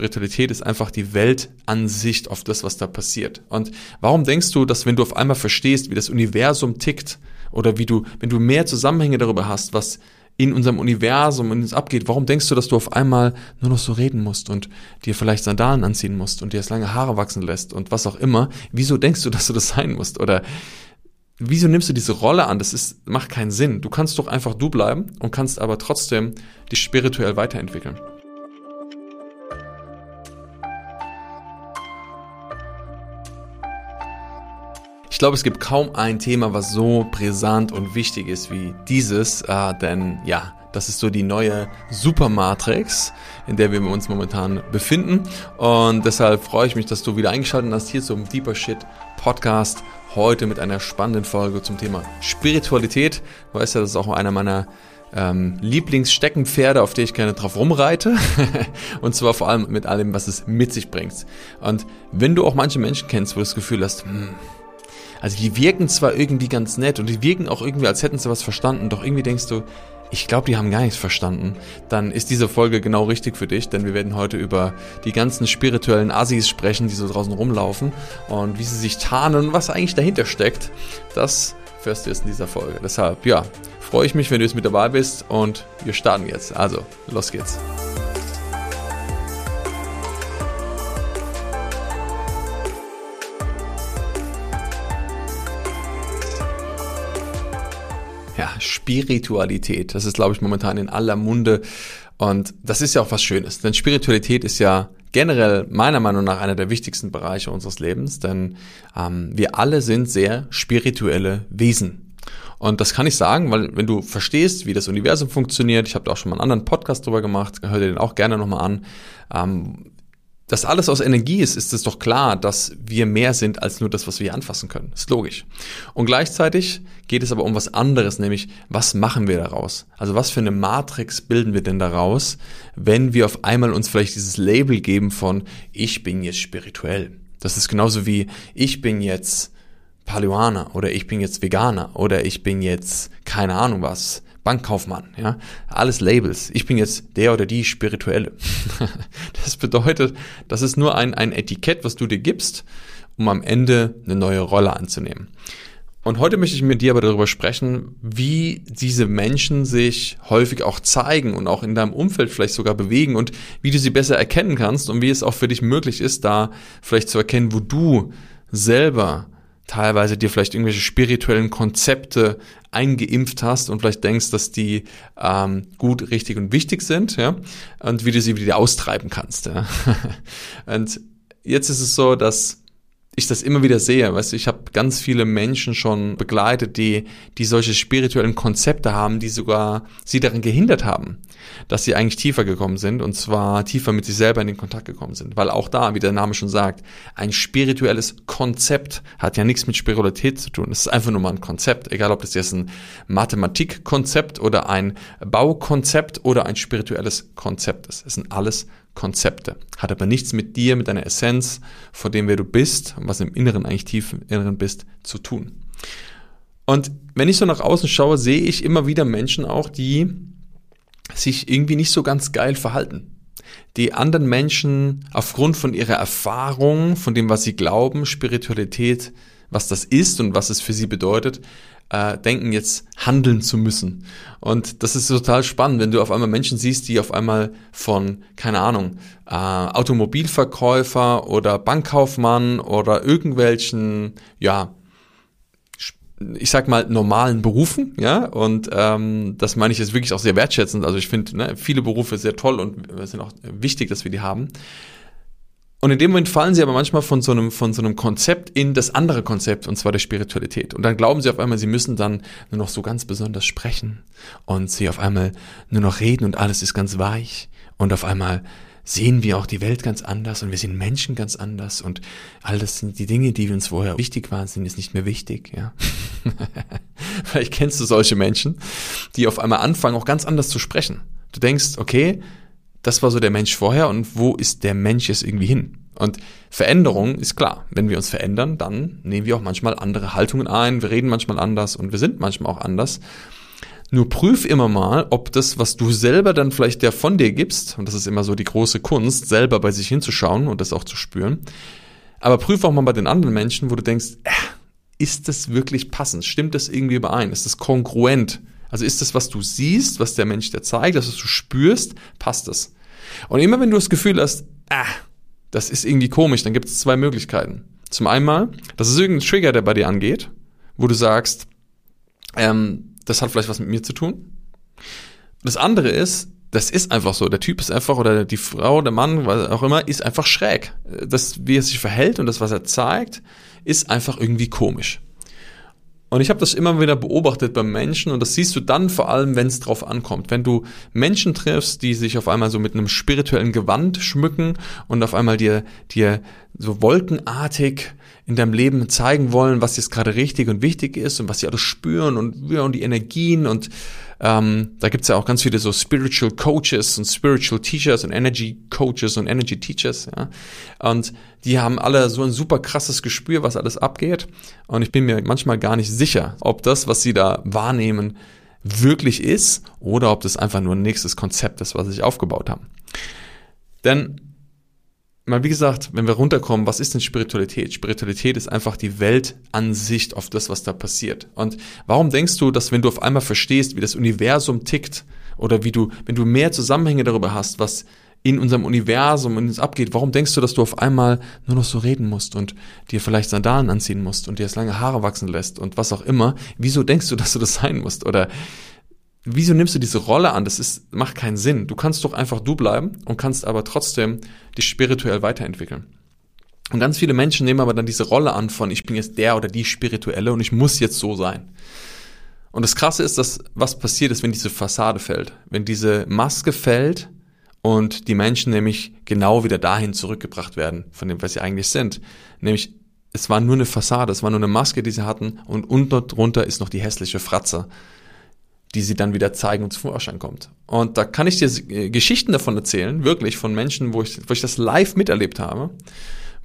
Spiritualität ist einfach die Weltansicht auf das, was da passiert. Und warum denkst du, dass wenn du auf einmal verstehst, wie das Universum tickt oder wie du, wenn du mehr Zusammenhänge darüber hast, was in unserem Universum in uns abgeht, warum denkst du, dass du auf einmal nur noch so reden musst und dir vielleicht Sandalen anziehen musst und dir das lange Haare wachsen lässt und was auch immer? Wieso denkst du, dass du das sein musst? Oder wieso nimmst du diese Rolle an? Das ist, macht keinen Sinn. Du kannst doch einfach du bleiben und kannst aber trotzdem dich spirituell weiterentwickeln. Glaube, es gibt kaum ein Thema, was so brisant und wichtig ist wie dieses, äh, denn ja, das ist so die neue Supermatrix, in der wir uns momentan befinden. Und deshalb freue ich mich, dass du wieder eingeschaltet hast hier zum Deeper Shit Podcast. Heute mit einer spannenden Folge zum Thema Spiritualität. Du weißt ja, das ist auch einer meiner ähm, Lieblingssteckenpferde, auf die ich gerne drauf rumreite. und zwar vor allem mit allem, was es mit sich bringt. Und wenn du auch manche Menschen kennst, wo du das Gefühl hast, hm, also die wirken zwar irgendwie ganz nett und die wirken auch irgendwie, als hätten sie was verstanden, doch irgendwie denkst du, ich glaube, die haben gar nichts verstanden, dann ist diese Folge genau richtig für dich, denn wir werden heute über die ganzen spirituellen Assis sprechen, die so draußen rumlaufen und wie sie sich tarnen und was eigentlich dahinter steckt. Das fährst du jetzt in dieser Folge. Deshalb, ja, freue ich mich, wenn du jetzt mit dabei bist und wir starten jetzt. Also, los geht's. Ja, Spiritualität. Das ist, glaube ich, momentan in aller Munde. Und das ist ja auch was Schönes. Denn Spiritualität ist ja generell meiner Meinung nach einer der wichtigsten Bereiche unseres Lebens. Denn ähm, wir alle sind sehr spirituelle Wesen. Und das kann ich sagen, weil wenn du verstehst, wie das Universum funktioniert, ich habe da auch schon mal einen anderen Podcast drüber gemacht, hör dir den auch gerne nochmal an, ähm, dass alles aus Energie ist, ist es doch klar, dass wir mehr sind als nur das, was wir anfassen können. Ist logisch. Und gleichzeitig geht es aber um was anderes, nämlich was machen wir daraus? Also was für eine Matrix bilden wir denn daraus, wenn wir auf einmal uns vielleicht dieses Label geben von ich bin jetzt spirituell. Das ist genauso wie ich bin jetzt Paleoaner oder ich bin jetzt Veganer oder ich bin jetzt keine Ahnung was Bankkaufmann, ja, alles Labels. Ich bin jetzt der oder die Spirituelle. das bedeutet, das ist nur ein, ein Etikett, was du dir gibst, um am Ende eine neue Rolle anzunehmen. Und heute möchte ich mit dir aber darüber sprechen, wie diese Menschen sich häufig auch zeigen und auch in deinem Umfeld vielleicht sogar bewegen und wie du sie besser erkennen kannst und wie es auch für dich möglich ist, da vielleicht zu erkennen, wo du selber teilweise dir vielleicht irgendwelche spirituellen Konzepte eingeimpft hast und vielleicht denkst, dass die ähm, gut, richtig und wichtig sind, ja, und wie du sie wieder austreiben kannst. Ja. und jetzt ist es so, dass ich das immer wieder sehe. Weißt du, ich habe ganz viele Menschen schon begleitet, die, die solche spirituellen Konzepte haben, die sogar sie darin gehindert haben, dass sie eigentlich tiefer gekommen sind und zwar tiefer mit sich selber in den Kontakt gekommen sind. Weil auch da, wie der Name schon sagt, ein spirituelles Konzept hat ja nichts mit Spiritualität zu tun. Es ist einfach nur mal ein Konzept, egal ob das jetzt ein Mathematikkonzept oder ein Baukonzept oder ein spirituelles Konzept ist. Es sind alles Konzepte. Hat aber nichts mit dir, mit deiner Essenz, vor dem wer du bist, was im Inneren eigentlich tief im Inneren bist, zu tun. Und wenn ich so nach außen schaue, sehe ich immer wieder Menschen auch, die sich irgendwie nicht so ganz geil verhalten. Die anderen Menschen aufgrund von ihrer Erfahrung, von dem, was sie glauben, Spiritualität, was das ist und was es für sie bedeutet, äh, denken, jetzt handeln zu müssen. Und das ist total spannend, wenn du auf einmal Menschen siehst, die auf einmal von, keine Ahnung, äh, Automobilverkäufer oder Bankkaufmann oder irgendwelchen, ja, ich sag mal, normalen Berufen, ja, und ähm, das meine ich jetzt wirklich auch sehr wertschätzend. Also ich finde ne, viele Berufe sehr toll und es sind auch wichtig, dass wir die haben. Und in dem Moment fallen sie aber manchmal von so einem, von so einem Konzept in das andere Konzept, und zwar der Spiritualität. Und dann glauben sie auf einmal, sie müssen dann nur noch so ganz besonders sprechen und sie auf einmal nur noch reden und alles ist ganz weich. Und auf einmal sehen wir auch die Welt ganz anders und wir sehen Menschen ganz anders und all das sind die Dinge, die uns vorher wichtig waren, sind jetzt nicht mehr wichtig, ja. Vielleicht kennst du solche Menschen, die auf einmal anfangen, auch ganz anders zu sprechen. Du denkst, okay, das war so der Mensch vorher und wo ist der Mensch jetzt irgendwie hin? Und Veränderung ist klar. Wenn wir uns verändern, dann nehmen wir auch manchmal andere Haltungen ein, wir reden manchmal anders und wir sind manchmal auch anders. Nur prüf immer mal, ob das, was du selber dann vielleicht der von dir gibst, und das ist immer so die große Kunst, selber bei sich hinzuschauen und das auch zu spüren, aber prüf auch mal bei den anderen Menschen, wo du denkst, äh, ist das wirklich passend? Stimmt das irgendwie überein? Ist das kongruent? Also ist das, was du siehst, was der Mensch dir zeigt, das, was du spürst, passt das? Und immer wenn du das Gefühl hast, ah, das ist irgendwie komisch, dann gibt es zwei Möglichkeiten. Zum einen, das ist irgendein Trigger, der bei dir angeht, wo du sagst, ähm, das hat vielleicht was mit mir zu tun. Das andere ist, das ist einfach so. Der Typ ist einfach, oder die Frau, der Mann, was auch immer, ist einfach schräg. Das, wie er sich verhält und das, was er zeigt, ist einfach irgendwie komisch. Und ich habe das immer wieder beobachtet beim Menschen und das siehst du dann vor allem, wenn es drauf ankommt. Wenn du Menschen triffst, die sich auf einmal so mit einem spirituellen Gewand schmücken und auf einmal dir, dir so wolkenartig in deinem Leben zeigen wollen, was jetzt gerade richtig und wichtig ist und was sie alles spüren und, ja, und die Energien und ähm, da gibt's ja auch ganz viele so Spiritual Coaches und Spiritual Teachers und Energy Coaches und Energy Teachers. Ja? Und die haben alle so ein super krasses Gespür, was alles abgeht. Und ich bin mir manchmal gar nicht sicher, ob das, was sie da wahrnehmen, wirklich ist oder ob das einfach nur ein nächstes Konzept ist, was sie sich aufgebaut haben. Denn mal wie gesagt, wenn wir runterkommen, was ist denn Spiritualität? Spiritualität ist einfach die Weltansicht auf das, was da passiert. Und warum denkst du, dass wenn du auf einmal verstehst, wie das Universum tickt oder wie du, wenn du mehr Zusammenhänge darüber hast, was in unserem Universum in uns abgeht, warum denkst du, dass du auf einmal nur noch so reden musst und dir vielleicht Sandalen anziehen musst und dir jetzt lange Haare wachsen lässt und was auch immer? Wieso denkst du, dass du das sein musst? Oder wieso nimmst du diese Rolle an? Das ist, macht keinen Sinn. Du kannst doch einfach du bleiben und kannst aber trotzdem dich spirituell weiterentwickeln. Und ganz viele Menschen nehmen aber dann diese Rolle an von, ich bin jetzt der oder die Spirituelle und ich muss jetzt so sein. Und das Krasse ist, dass was passiert ist, wenn diese Fassade fällt. Wenn diese Maske fällt und die Menschen nämlich genau wieder dahin zurückgebracht werden, von dem, was sie eigentlich sind. Nämlich, es war nur eine Fassade, es war nur eine Maske, die sie hatten und unter drunter ist noch die hässliche Fratze die sie dann wieder zeigen und zum Vorschein kommt. Und da kann ich dir äh, Geschichten davon erzählen, wirklich von Menschen, wo ich, wo ich das live miterlebt habe,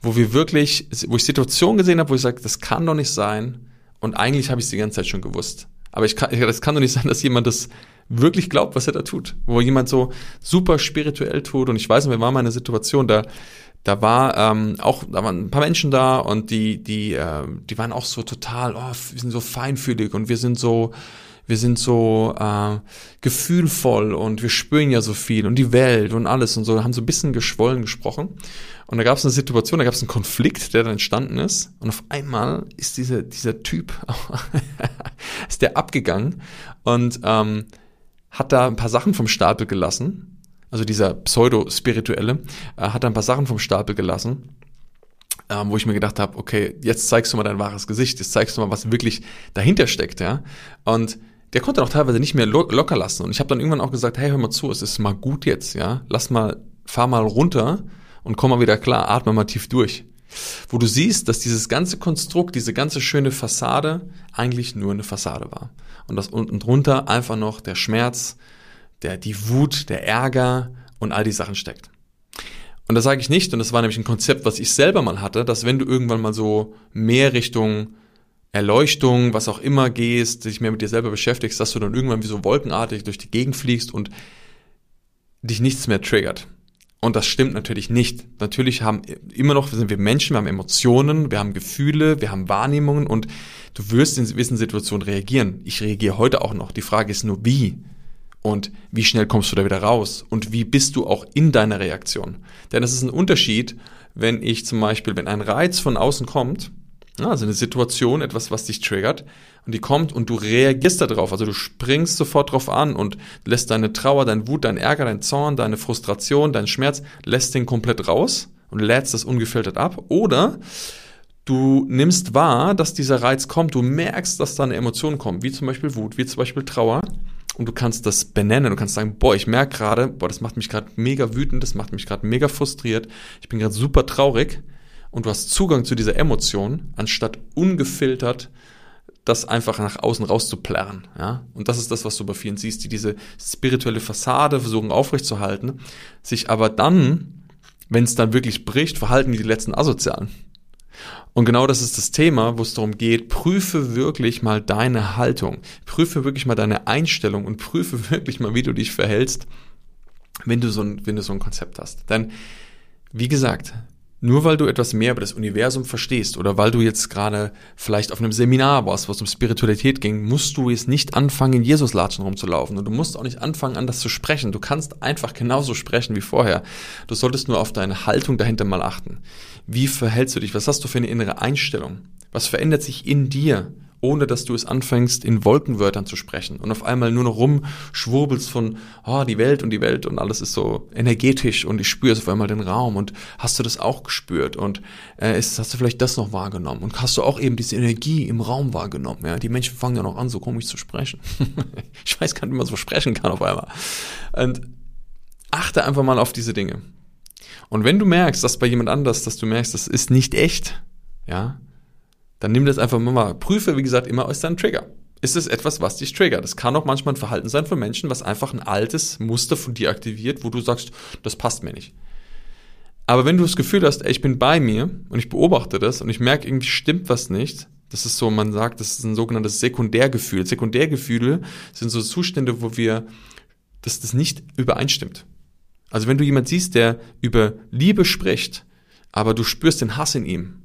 wo wir wirklich, wo ich Situationen gesehen habe, wo ich sage, das kann doch nicht sein. Und eigentlich habe ich es die ganze Zeit schon gewusst. Aber ich kann, das kann doch nicht sein, dass jemand das wirklich glaubt, was er da tut. Wo jemand so super spirituell tut. Und ich weiß, wir waren mal in einer Situation, da, da war ähm, auch, da waren ein paar Menschen da und die, die, äh, die waren auch so total, oh, wir sind so feinfühlig und wir sind so, wir sind so äh, gefühlvoll und wir spüren ja so viel und die Welt und alles und so, haben so ein bisschen geschwollen gesprochen. Und da gab es eine Situation, da gab es einen Konflikt, der dann entstanden ist. Und auf einmal ist dieser, dieser Typ, ist der abgegangen und ähm, hat da ein paar Sachen vom Stapel gelassen. Also dieser Pseudo-Spirituelle äh, hat ein paar Sachen vom Stapel gelassen. Ähm, wo ich mir gedacht habe, okay, jetzt zeigst du mal dein wahres Gesicht, jetzt zeigst du mal, was wirklich dahinter steckt, ja. Und der konnte auch teilweise nicht mehr lo locker lassen. Und ich habe dann irgendwann auch gesagt, hey, hör mal zu, es ist mal gut jetzt, ja. Lass mal, fahr mal runter und komm mal wieder klar, atme mal tief durch. Wo du siehst, dass dieses ganze Konstrukt, diese ganze schöne Fassade eigentlich nur eine Fassade war. Und dass unten drunter einfach noch der Schmerz, der, die Wut, der Ärger und all die Sachen steckt. Und das sage ich nicht, und das war nämlich ein Konzept, was ich selber mal hatte, dass wenn du irgendwann mal so mehr Richtung Erleuchtung, was auch immer gehst, dich mehr mit dir selber beschäftigst, dass du dann irgendwann wie so wolkenartig durch die Gegend fliegst und dich nichts mehr triggert. Und das stimmt natürlich nicht. Natürlich haben immer noch sind wir Menschen, wir haben Emotionen, wir haben Gefühle, wir haben Wahrnehmungen und du wirst in gewissen Situationen reagieren. Ich reagiere heute auch noch. Die Frage ist nur wie und wie schnell kommst du da wieder raus und wie bist du auch in deiner Reaktion. Denn es ist ein Unterschied, wenn ich zum Beispiel, wenn ein Reiz von außen kommt also eine Situation, etwas, was dich triggert und die kommt und du reagierst darauf. Also du springst sofort drauf an und lässt deine Trauer, dein Wut, dein Ärger, dein Zorn, deine Frustration, dein Schmerz, lässt den komplett raus und lädst das ungefiltert ab. Oder du nimmst wahr, dass dieser Reiz kommt, du merkst, dass da eine Emotion kommt, wie zum Beispiel Wut, wie zum Beispiel Trauer. Und du kannst das benennen, du kannst sagen, boah, ich merke gerade, boah, das macht mich gerade mega wütend, das macht mich gerade mega frustriert, ich bin gerade super traurig und du hast Zugang zu dieser Emotion, anstatt ungefiltert das einfach nach außen rauszuplärren. Ja? Und das ist das, was du bei vielen siehst, die diese spirituelle Fassade versuchen aufrechtzuerhalten, sich aber dann, wenn es dann wirklich bricht, verhalten wie die letzten Asozialen. Und genau das ist das Thema, wo es darum geht, prüfe wirklich mal deine Haltung, prüfe wirklich mal deine Einstellung und prüfe wirklich mal, wie du dich verhältst, wenn du so ein, wenn du so ein Konzept hast. Denn, wie gesagt, nur weil du etwas mehr über das Universum verstehst oder weil du jetzt gerade vielleicht auf einem Seminar warst, wo es um Spiritualität ging, musst du jetzt nicht anfangen, in Jesus-Latschen rumzulaufen. Und du musst auch nicht anfangen, anders zu sprechen. Du kannst einfach genauso sprechen wie vorher. Du solltest nur auf deine Haltung dahinter mal achten. Wie verhältst du dich? Was hast du für eine innere Einstellung? Was verändert sich in dir? Ohne dass du es anfängst, in Wolkenwörtern zu sprechen und auf einmal nur noch rumschwurbelst von, oh, die Welt und die Welt und alles ist so energetisch und ich spüre auf einmal den Raum und hast du das auch gespürt und äh, ist, hast du vielleicht das noch wahrgenommen und hast du auch eben diese Energie im Raum wahrgenommen, ja, die Menschen fangen ja noch an, so komisch zu sprechen. ich weiß gar nicht, wie man so sprechen kann auf einmal. Und achte einfach mal auf diese Dinge. Und wenn du merkst, dass bei jemand anders, dass du merkst, das ist nicht echt, ja, dann nimm das einfach mal, prüfe, wie gesagt, immer aus deinem Trigger. Ist es etwas, was dich triggert? Das kann auch manchmal ein Verhalten sein von Menschen, was einfach ein altes Muster von dir aktiviert, wo du sagst, das passt mir nicht. Aber wenn du das Gefühl hast, ey, ich bin bei mir und ich beobachte das und ich merke, irgendwie stimmt was nicht, das ist so, man sagt, das ist ein sogenanntes Sekundärgefühl. Sekundärgefühle sind so Zustände, wo wir, dass das nicht übereinstimmt. Also wenn du jemand siehst, der über Liebe spricht, aber du spürst den Hass in ihm,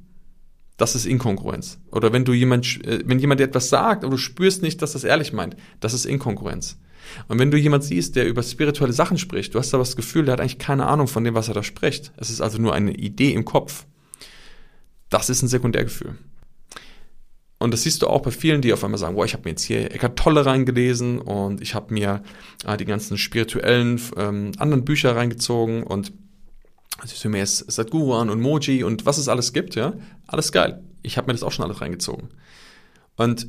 das ist Inkongruenz. Oder wenn du jemand, äh, wenn jemand dir etwas sagt, aber du spürst nicht, dass das ehrlich meint, das ist Inkongruenz. Und wenn du jemand siehst, der über spirituelle Sachen spricht, du hast da das Gefühl, der hat eigentlich keine Ahnung von dem, was er da spricht. Es ist also nur eine Idee im Kopf. Das ist ein Sekundärgefühl. Und das siehst du auch bei vielen, die auf einmal sagen, boah, ich habe mir jetzt hier Eckart Tolle reingelesen und ich habe mir äh, die ganzen spirituellen ähm, anderen Bücher reingezogen und ich höre mir jetzt Sadhguru an und Moji und was es alles gibt, ja, alles geil. Ich habe mir das auch schon alles reingezogen. Und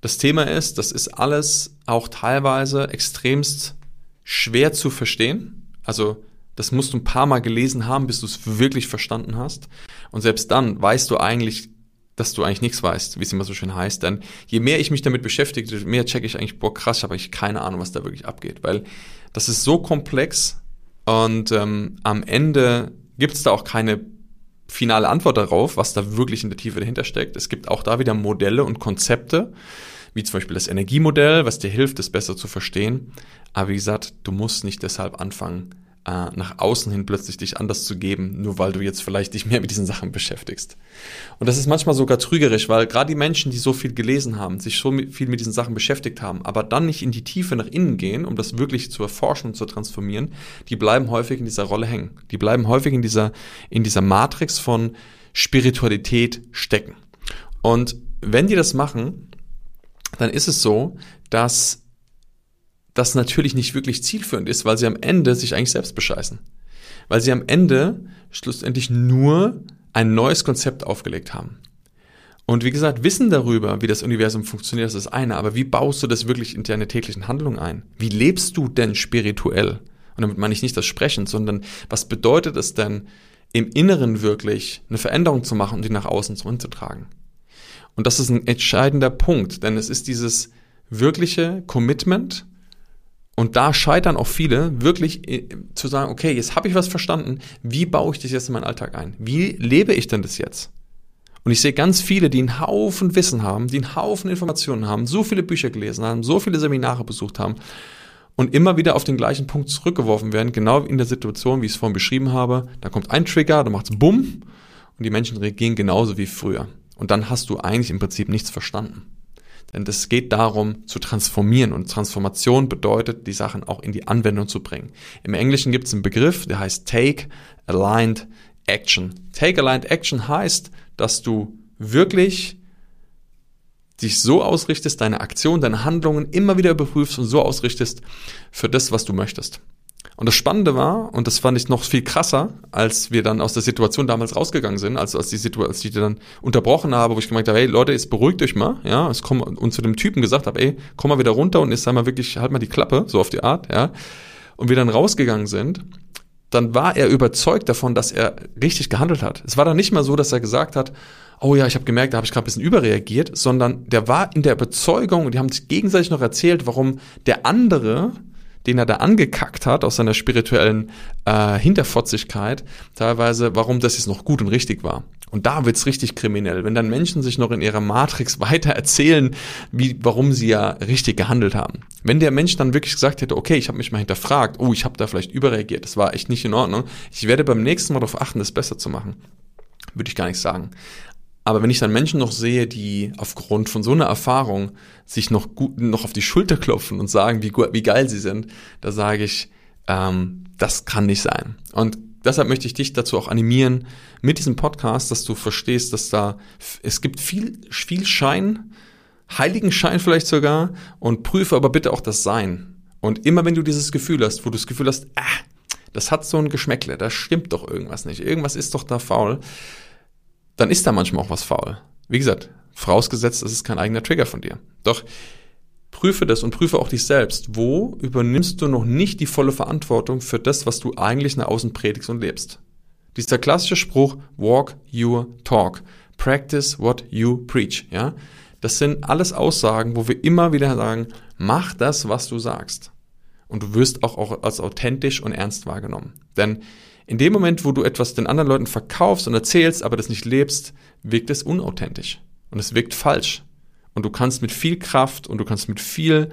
das Thema ist, das ist alles auch teilweise extremst schwer zu verstehen. Also das musst du ein paar Mal gelesen haben, bis du es wirklich verstanden hast. Und selbst dann weißt du eigentlich, dass du eigentlich nichts weißt, wie es immer so schön heißt. Denn je mehr ich mich damit beschäftige, desto mehr checke ich eigentlich, boah, krass, ich habe eigentlich keine Ahnung, was da wirklich abgeht. Weil das ist so komplex und ähm, am Ende gibt es da auch keine finale Antwort darauf, was da wirklich in der Tiefe dahinter steckt. Es gibt auch da wieder Modelle und Konzepte, wie zum Beispiel das Energiemodell, was dir hilft, es besser zu verstehen. Aber wie gesagt, du musst nicht deshalb anfangen, äh, nach außen hin plötzlich dich anders zu geben, nur weil du jetzt vielleicht dich mehr mit diesen Sachen beschäftigst. Und das ist manchmal sogar trügerisch, weil gerade die Menschen, die so viel gelesen haben, sich so viel mit diesen Sachen beschäftigt haben, aber dann nicht in die Tiefe nach innen gehen, um das wirklich zu erforschen und zu transformieren, die bleiben häufig in dieser Rolle hängen. Die bleiben häufig in dieser, in dieser Matrix von Spiritualität stecken. Und wenn die das machen, dann ist es so, dass das natürlich nicht wirklich zielführend ist, weil sie am Ende sich eigentlich selbst bescheißen. Weil sie am Ende schlussendlich nur ein neues Konzept aufgelegt haben. Und wie gesagt, Wissen darüber, wie das Universum funktioniert, das ist eine, aber wie baust du das wirklich in deine täglichen Handlungen ein? Wie lebst du denn spirituell? Und damit meine ich nicht das Sprechen, sondern was bedeutet es denn, im Inneren wirklich eine Veränderung zu machen und die nach außen zu tragen? Und das ist ein entscheidender Punkt, denn es ist dieses wirkliche Commitment, und da scheitern auch viele, wirklich äh, zu sagen, okay, jetzt habe ich was verstanden, wie baue ich das jetzt in meinen Alltag ein? Wie lebe ich denn das jetzt? Und ich sehe ganz viele, die einen Haufen Wissen haben, die einen Haufen Informationen haben, so viele Bücher gelesen haben, so viele Seminare besucht haben und immer wieder auf den gleichen Punkt zurückgeworfen werden, genau in der Situation, wie ich es vorhin beschrieben habe. Da kommt ein Trigger, da macht es Bumm und die Menschen reagieren genauso wie früher. Und dann hast du eigentlich im Prinzip nichts verstanden. Denn es geht darum, zu transformieren. Und Transformation bedeutet, die Sachen auch in die Anwendung zu bringen. Im Englischen gibt es einen Begriff, der heißt Take Aligned Action. Take Aligned Action heißt, dass du wirklich dich so ausrichtest, deine Aktion, deine Handlungen immer wieder überprüfst und so ausrichtest für das, was du möchtest. Und das Spannende war, und das fand ich noch viel krasser, als wir dann aus der Situation damals rausgegangen sind, also als die Situation, als ich die dann unterbrochen habe, wo ich gemeint habe, hey Leute, jetzt beruhigt euch mal, ja, es komm, und zu dem Typen gesagt habe, ey, komm mal wieder runter und jetzt sei mal wirklich, halt mal die Klappe, so auf die Art, ja. Und wir dann rausgegangen sind, dann war er überzeugt davon, dass er richtig gehandelt hat. Es war dann nicht mal so, dass er gesagt hat, oh ja, ich habe gemerkt, da habe ich gerade ein bisschen überreagiert, sondern der war in der Überzeugung und die haben sich gegenseitig noch erzählt, warum der andere den er da angekackt hat aus seiner spirituellen äh, Hinterfotzigkeit, teilweise, warum das jetzt noch gut und richtig war. Und da wird's richtig kriminell, wenn dann Menschen sich noch in ihrer Matrix weiter erzählen, wie, warum sie ja richtig gehandelt haben. Wenn der Mensch dann wirklich gesagt hätte, okay, ich habe mich mal hinterfragt, oh, ich habe da vielleicht überreagiert, das war echt nicht in Ordnung, ich werde beim nächsten Mal darauf achten, das besser zu machen, würde ich gar nicht sagen. Aber wenn ich dann Menschen noch sehe, die aufgrund von so einer Erfahrung sich noch gut, noch auf die Schulter klopfen und sagen, wie, wie geil sie sind, da sage ich, ähm, das kann nicht sein. Und deshalb möchte ich dich dazu auch animieren mit diesem Podcast, dass du verstehst, dass da es gibt viel viel Schein, heiligen Schein vielleicht sogar und prüfe aber bitte auch das Sein. Und immer wenn du dieses Gefühl hast, wo du das Gefühl hast, ah, das hat so ein Geschmäckle, da stimmt doch irgendwas nicht, irgendwas ist doch da faul, dann ist da manchmal auch was faul. Wie gesagt, vorausgesetzt, es ist kein eigener Trigger von dir. Doch prüfe das und prüfe auch dich selbst. Wo übernimmst du noch nicht die volle Verantwortung für das, was du eigentlich nach außen predigst und lebst? Dieser klassische Spruch, walk your talk. Practice what you preach, ja? Das sind alles Aussagen, wo wir immer wieder sagen, mach das, was du sagst. Und du wirst auch als authentisch und ernst wahrgenommen. Denn in dem Moment, wo du etwas den anderen Leuten verkaufst und erzählst, aber das nicht lebst, wirkt es unauthentisch und es wirkt falsch. Und du kannst mit viel Kraft und du kannst mit viel,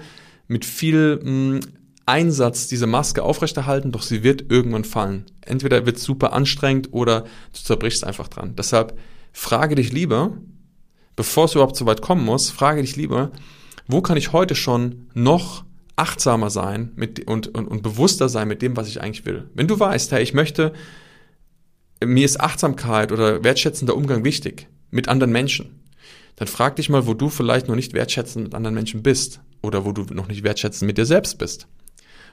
mit viel mh, mm, Einsatz diese Maske aufrechterhalten, doch sie wird irgendwann fallen. Entweder wird es super anstrengend oder du zerbrichst einfach dran. Deshalb frage dich lieber, bevor es überhaupt so weit kommen muss, frage dich lieber, wo kann ich heute schon noch achtsamer sein mit, und, und, und bewusster sein mit dem, was ich eigentlich will. Wenn du weißt, hey, ich möchte, mir ist Achtsamkeit oder wertschätzender Umgang wichtig mit anderen Menschen, dann frag dich mal, wo du vielleicht noch nicht wertschätzend mit anderen Menschen bist oder wo du noch nicht wertschätzend mit dir selbst bist.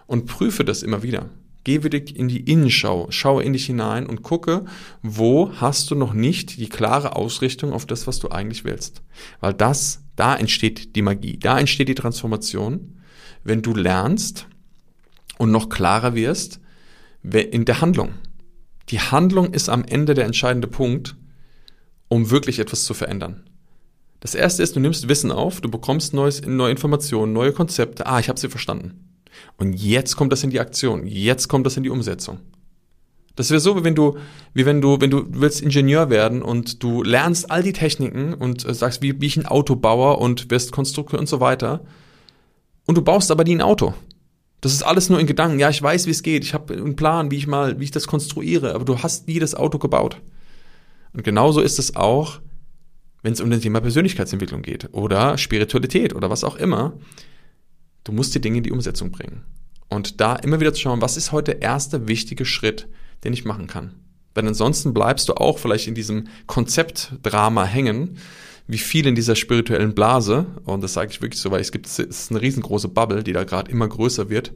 Und prüfe das immer wieder. Geh wieder in die Innenschau, schaue in dich hinein und gucke, wo hast du noch nicht die klare Ausrichtung auf das, was du eigentlich willst. Weil das, da entsteht die Magie, da entsteht die Transformation wenn du lernst und noch klarer wirst in der Handlung. Die Handlung ist am Ende der entscheidende Punkt, um wirklich etwas zu verändern. Das erste ist, du nimmst Wissen auf, du bekommst neues, neue Informationen, neue Konzepte. Ah, ich habe sie verstanden. Und jetzt kommt das in die Aktion, jetzt kommt das in die Umsetzung. Das wäre so, wie wenn du, wie wenn du, wenn du willst Ingenieur werden und du lernst all die Techniken und äh, sagst, wie, wie ich ein Auto baue und wirst Konstrukteur und so weiter und du baust aber nie ein Auto. Das ist alles nur in Gedanken. Ja, ich weiß, wie es geht. Ich habe einen Plan, wie ich mal, wie ich das konstruiere, aber du hast nie das Auto gebaut. Und genauso ist es auch, wenn es um das Thema Persönlichkeitsentwicklung geht oder Spiritualität oder was auch immer. Du musst die Dinge in die Umsetzung bringen. Und da immer wieder zu schauen, was ist heute der erste wichtige Schritt, den ich machen kann. Weil ansonsten bleibst du auch vielleicht in diesem Konzeptdrama hängen wie viel in dieser spirituellen Blase, und das sage ich wirklich so, weil es gibt es ist eine riesengroße Bubble, die da gerade immer größer wird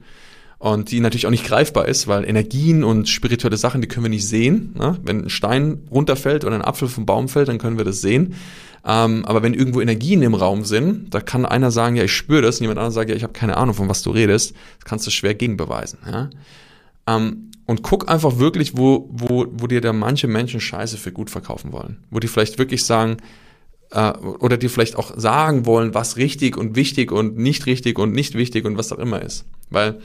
und die natürlich auch nicht greifbar ist, weil Energien und spirituelle Sachen, die können wir nicht sehen. Ne? Wenn ein Stein runterfällt oder ein Apfel vom Baum fällt, dann können wir das sehen. Ähm, aber wenn irgendwo Energien im Raum sind, da kann einer sagen, ja, ich spüre das, und jemand anderes sagt, ja, ich habe keine Ahnung, von was du redest. Das kannst du schwer gegenbeweisen. Ja? Ähm, und guck einfach wirklich, wo, wo, wo dir da manche Menschen Scheiße für gut verkaufen wollen. Wo die vielleicht wirklich sagen, äh, oder die vielleicht auch sagen wollen, was richtig und wichtig und nicht richtig und nicht wichtig und was auch immer ist. Weil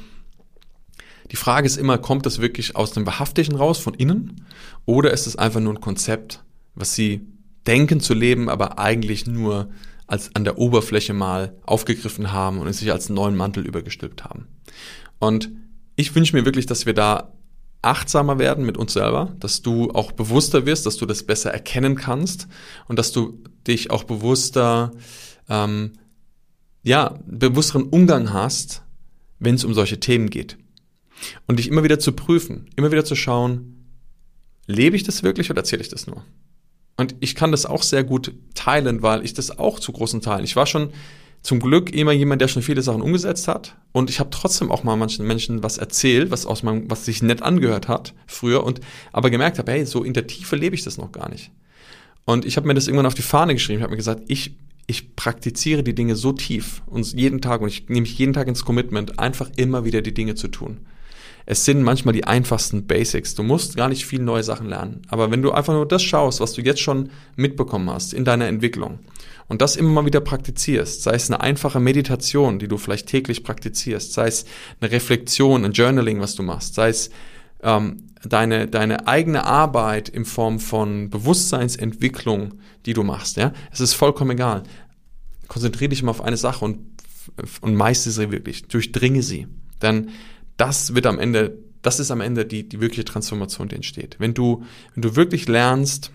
die Frage ist immer, kommt das wirklich aus dem Wahrhaftigen raus, von innen, oder ist es einfach nur ein Konzept, was sie denken zu leben, aber eigentlich nur als an der Oberfläche mal aufgegriffen haben und es sich als neuen Mantel übergestülpt haben. Und ich wünsche mir wirklich, dass wir da achtsamer werden mit uns selber, dass du auch bewusster wirst, dass du das besser erkennen kannst und dass du dich auch bewusster, ähm, ja, bewussteren Umgang hast, wenn es um solche Themen geht. Und dich immer wieder zu prüfen, immer wieder zu schauen, lebe ich das wirklich oder erzähle ich das nur? Und ich kann das auch sehr gut teilen, weil ich das auch zu großen Teilen. Ich war schon zum Glück immer jemand, der schon viele Sachen umgesetzt hat. Und ich habe trotzdem auch mal manchen Menschen was erzählt, was aus meinem, was sich nett angehört hat früher und aber gemerkt habe, hey, so in der Tiefe lebe ich das noch gar nicht. Und ich habe mir das irgendwann auf die Fahne geschrieben. Ich habe mir gesagt, ich ich praktiziere die Dinge so tief und jeden Tag und ich nehme mich jeden Tag ins Commitment, einfach immer wieder die Dinge zu tun. Es sind manchmal die einfachsten Basics. Du musst gar nicht viel neue Sachen lernen. Aber wenn du einfach nur das schaust, was du jetzt schon mitbekommen hast in deiner Entwicklung und das immer mal wieder praktizierst, sei es eine einfache Meditation, die du vielleicht täglich praktizierst, sei es eine Reflexion, ein Journaling, was du machst, sei es ähm, deine, deine eigene Arbeit in Form von Bewusstseinsentwicklung, die du machst, ja, es ist vollkommen egal. Konzentriere dich mal auf eine Sache und, und meiste sie wirklich, durchdringe sie. Denn das wird am Ende, das ist am Ende die, die wirkliche Transformation, die entsteht. Wenn du, wenn du wirklich lernst,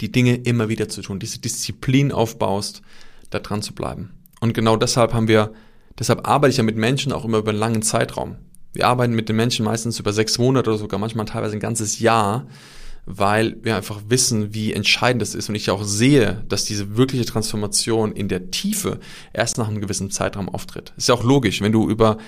die Dinge immer wieder zu tun, diese Disziplin aufbaust, da dran zu bleiben. Und genau deshalb haben wir, deshalb arbeite ich ja mit Menschen auch immer über einen langen Zeitraum. Wir arbeiten mit den Menschen meistens über sechs Monate oder sogar manchmal teilweise ein ganzes Jahr, weil wir einfach wissen, wie entscheidend das ist und ich auch sehe, dass diese wirkliche Transformation in der Tiefe erst nach einem gewissen Zeitraum auftritt. Ist ja auch logisch, wenn du über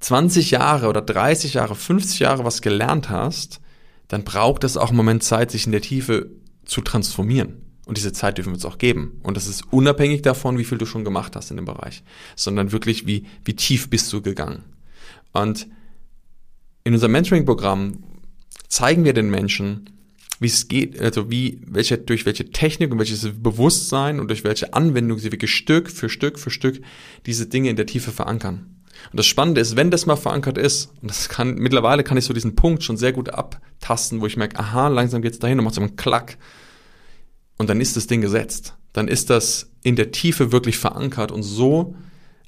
20 Jahre oder 30 Jahre, 50 Jahre was gelernt hast, dann braucht es auch einen Moment Zeit, sich in der Tiefe zu transformieren. Und diese Zeit dürfen wir uns auch geben. Und das ist unabhängig davon, wie viel du schon gemacht hast in dem Bereich, sondern wirklich, wie, wie tief bist du gegangen. Und in unserem Mentoring-Programm zeigen wir den Menschen, wie es geht, also wie, welche, durch welche Technik und welches Bewusstsein und durch welche Anwendung sie wirklich Stück für Stück für Stück diese Dinge in der Tiefe verankern. Und das Spannende ist, wenn das mal verankert ist, und das kann, mittlerweile kann ich so diesen Punkt schon sehr gut abtasten, wo ich merke, aha, langsam geht's dahin und macht so einen Klack. Und dann ist das Ding gesetzt. Dann ist das in der Tiefe wirklich verankert und so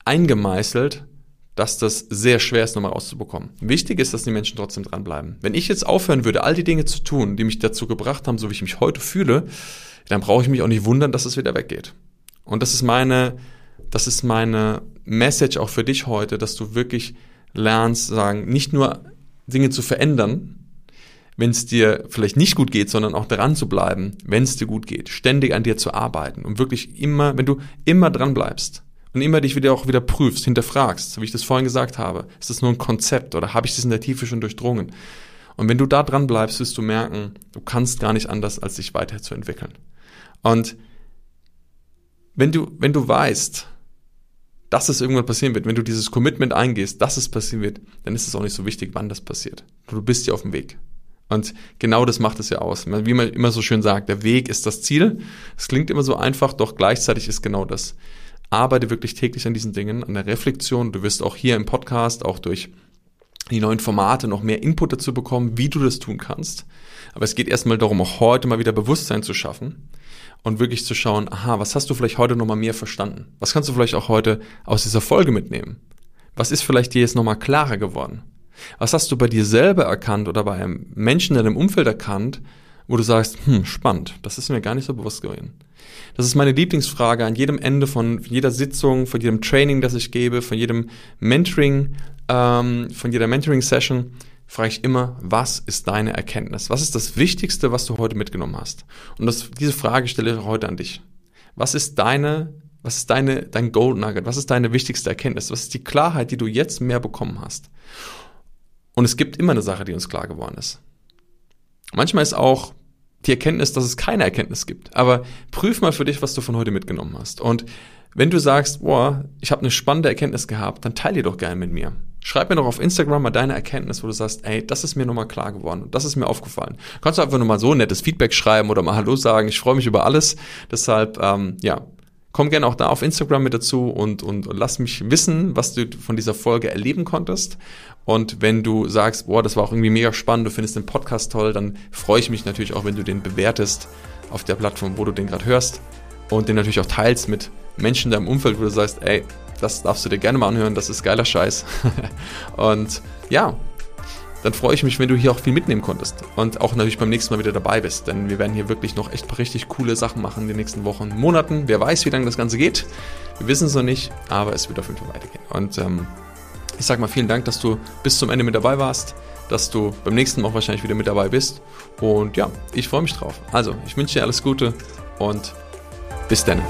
eingemeißelt, dass das sehr schwer ist, nochmal rauszubekommen. Wichtig ist, dass die Menschen trotzdem dranbleiben. Wenn ich jetzt aufhören würde, all die Dinge zu tun, die mich dazu gebracht haben, so wie ich mich heute fühle, dann brauche ich mich auch nicht wundern, dass es wieder weggeht. Und das ist meine, das ist meine Message auch für dich heute, dass du wirklich lernst, sagen, nicht nur Dinge zu verändern, wenn es dir vielleicht nicht gut geht, sondern auch dran zu bleiben, wenn es dir gut geht, ständig an dir zu arbeiten und wirklich immer, wenn du immer dran bleibst, und immer dich wieder auch wieder prüfst, hinterfragst, wie ich das vorhin gesagt habe, ist das nur ein Konzept oder habe ich das in der Tiefe schon durchdrungen? Und wenn du da dran bleibst, wirst du merken, du kannst gar nicht anders, als dich weiterzuentwickeln. Und wenn du, wenn du weißt, dass es irgendwann passieren wird, wenn du dieses Commitment eingehst, dass es passieren wird, dann ist es auch nicht so wichtig, wann das passiert. Du bist ja auf dem Weg. Und genau das macht es ja aus. Wie man immer so schön sagt, der Weg ist das Ziel. Es klingt immer so einfach, doch gleichzeitig ist genau das arbeite wirklich täglich an diesen Dingen, an der Reflexion. Du wirst auch hier im Podcast, auch durch die neuen Formate noch mehr Input dazu bekommen, wie du das tun kannst. Aber es geht erstmal darum, auch heute mal wieder Bewusstsein zu schaffen und wirklich zu schauen, aha, was hast du vielleicht heute nochmal mehr verstanden? Was kannst du vielleicht auch heute aus dieser Folge mitnehmen? Was ist vielleicht dir jetzt nochmal klarer geworden? Was hast du bei dir selber erkannt oder bei einem Menschen in deinem Umfeld erkannt, wo du sagst, hm, spannend, das ist mir gar nicht so bewusst gewesen. Das ist meine Lieblingsfrage an jedem Ende von jeder Sitzung, von jedem Training, das ich gebe, von jedem Mentoring, ähm, von jeder Mentoring-Session, frage ich immer, was ist deine Erkenntnis? Was ist das Wichtigste, was du heute mitgenommen hast? Und das, diese Frage stelle ich heute an dich. Was ist deine, was ist deine, dein Gold Nugget? Was ist deine wichtigste Erkenntnis? Was ist die Klarheit, die du jetzt mehr bekommen hast? Und es gibt immer eine Sache, die uns klar geworden ist. Manchmal ist auch die Erkenntnis, dass es keine Erkenntnis gibt. Aber prüf mal für dich, was du von heute mitgenommen hast. Und wenn du sagst, boah, ich habe eine spannende Erkenntnis gehabt, dann teile die doch gerne mit mir. Schreib mir doch auf Instagram mal deine Erkenntnis, wo du sagst, ey, das ist mir nochmal klar geworden das ist mir aufgefallen. Kannst du einfach nur mal so ein nettes Feedback schreiben oder mal Hallo sagen. Ich freue mich über alles. Deshalb, ähm, ja, komm gerne auch da auf Instagram mit dazu und, und, und lass mich wissen, was du von dieser Folge erleben konntest. Und wenn du sagst, boah, das war auch irgendwie mega spannend, du findest den Podcast toll, dann freue ich mich natürlich auch, wenn du den bewertest auf der Plattform, wo du den gerade hörst und den natürlich auch teilst mit Menschen in deinem Umfeld, wo du sagst, ey, das darfst du dir gerne mal anhören, das ist geiler Scheiß. und ja, dann freue ich mich, wenn du hier auch viel mitnehmen konntest und auch natürlich beim nächsten Mal wieder dabei bist, denn wir werden hier wirklich noch echt richtig coole Sachen machen in den nächsten Wochen, Monaten. Wer weiß, wie lange das Ganze geht. Wir wissen es noch nicht, aber es wird auf jeden Fall weitergehen. Und ähm, ich sage mal vielen Dank, dass du bis zum Ende mit dabei warst, dass du beim nächsten Mal auch wahrscheinlich wieder mit dabei bist. Und ja, ich freue mich drauf. Also, ich wünsche dir alles Gute und bis dann.